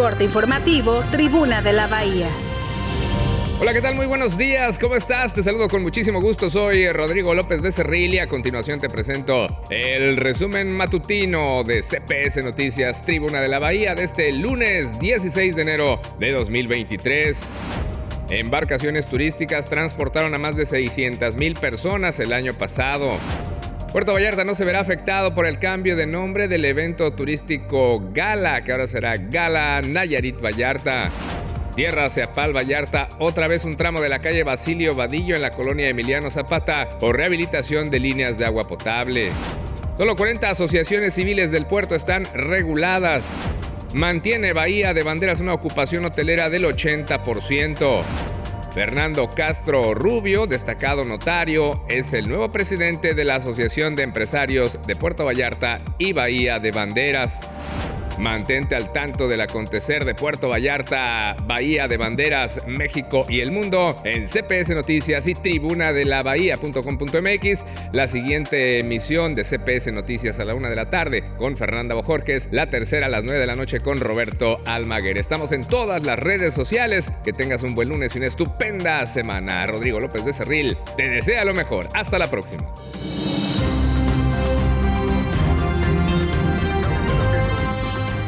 Corte informativo, Tribuna de la Bahía. Hola, ¿qué tal? Muy buenos días, ¿cómo estás? Te saludo con muchísimo gusto, soy Rodrigo López Becerril y a continuación te presento el resumen matutino de CPS Noticias Tribuna de la Bahía de este lunes 16 de enero de 2023. Embarcaciones turísticas transportaron a más de 600 mil personas el año pasado. Puerto Vallarta no se verá afectado por el cambio de nombre del evento turístico Gala, que ahora será Gala Nayarit Vallarta. Tierra hacia Pal Vallarta, otra vez un tramo de la calle Basilio Vadillo en la colonia Emiliano Zapata por rehabilitación de líneas de agua potable. Solo 40 asociaciones civiles del puerto están reguladas. Mantiene Bahía de Banderas una ocupación hotelera del 80%. Fernando Castro Rubio, destacado notario, es el nuevo presidente de la Asociación de Empresarios de Puerto Vallarta y Bahía de Banderas. Mantente al tanto del acontecer de Puerto Vallarta, Bahía de Banderas, México y el mundo en CPS Noticias y tribuna de la bahía.com.mx. La siguiente emisión de CPS Noticias a la una de la tarde con Fernanda Bojorques, la tercera a las nueve de la noche con Roberto Almaguer. Estamos en todas las redes sociales. Que tengas un buen lunes y una estupenda semana. Rodrigo López de Cerril te desea lo mejor. Hasta la próxima.